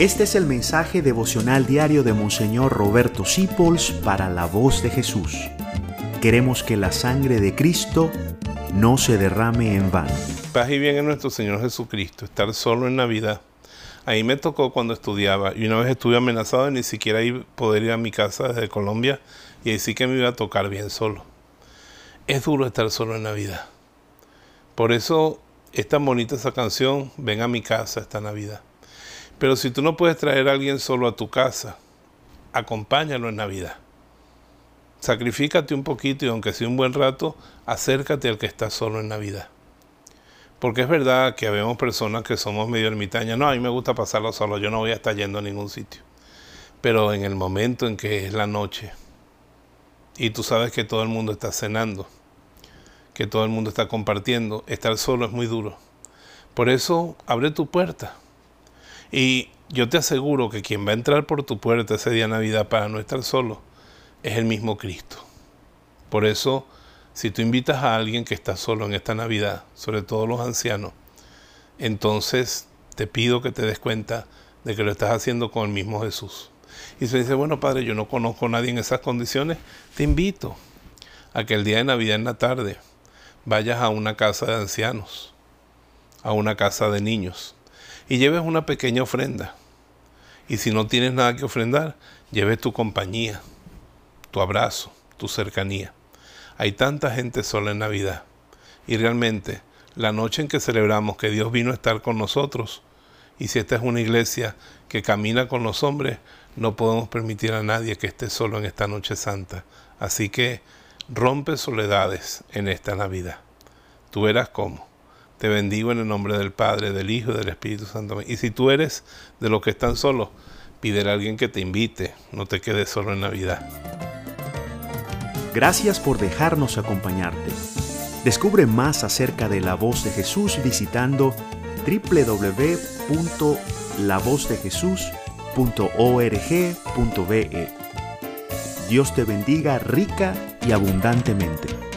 Este es el mensaje devocional diario de Monseñor Roberto Sipols para la voz de Jesús. Queremos que la sangre de Cristo no se derrame en vano. Paz y bien en nuestro Señor Jesucristo, estar solo en Navidad. Ahí me tocó cuando estudiaba y una vez estuve amenazado de ni siquiera poder ir a mi casa desde Colombia y ahí sí que me iba a tocar bien solo. Es duro estar solo en Navidad. Por eso es tan bonita esa canción, ven a mi casa esta Navidad. Pero si tú no puedes traer a alguien solo a tu casa, acompáñalo en Navidad. Sacrifícate un poquito y aunque sea un buen rato, acércate al que está solo en Navidad. Porque es verdad que habemos personas que somos medio ermitañas. No, a mí me gusta pasarlo solo, yo no voy a estar yendo a ningún sitio. Pero en el momento en que es la noche y tú sabes que todo el mundo está cenando, que todo el mundo está compartiendo, estar solo es muy duro. Por eso abre tu puerta y yo te aseguro que quien va a entrar por tu puerta ese día de Navidad para no estar solo es el mismo Cristo. Por eso, si tú invitas a alguien que está solo en esta Navidad, sobre todo los ancianos, entonces te pido que te des cuenta de que lo estás haciendo con el mismo Jesús. Y se dice, bueno, Padre, yo no conozco a nadie en esas condiciones, te invito a que el día de Navidad en la tarde vayas a una casa de ancianos, a una casa de niños, y lleves una pequeña ofrenda. Y si no tienes nada que ofrendar, lleves tu compañía, tu abrazo, tu cercanía. Hay tanta gente sola en Navidad. Y realmente, la noche en que celebramos que Dios vino a estar con nosotros, y si esta es una iglesia que camina con los hombres, no podemos permitir a nadie que esté solo en esta noche santa. Así que rompe soledades en esta Navidad. Tú verás cómo. Te bendigo en el nombre del Padre, del Hijo y del Espíritu Santo. Y si tú eres de los que están solos, pídele a alguien que te invite. No te quedes solo en Navidad. Gracias por dejarnos acompañarte. Descubre más acerca de la voz de Jesús visitando www.lavozdejesús.org.be. Dios te bendiga rica y abundantemente.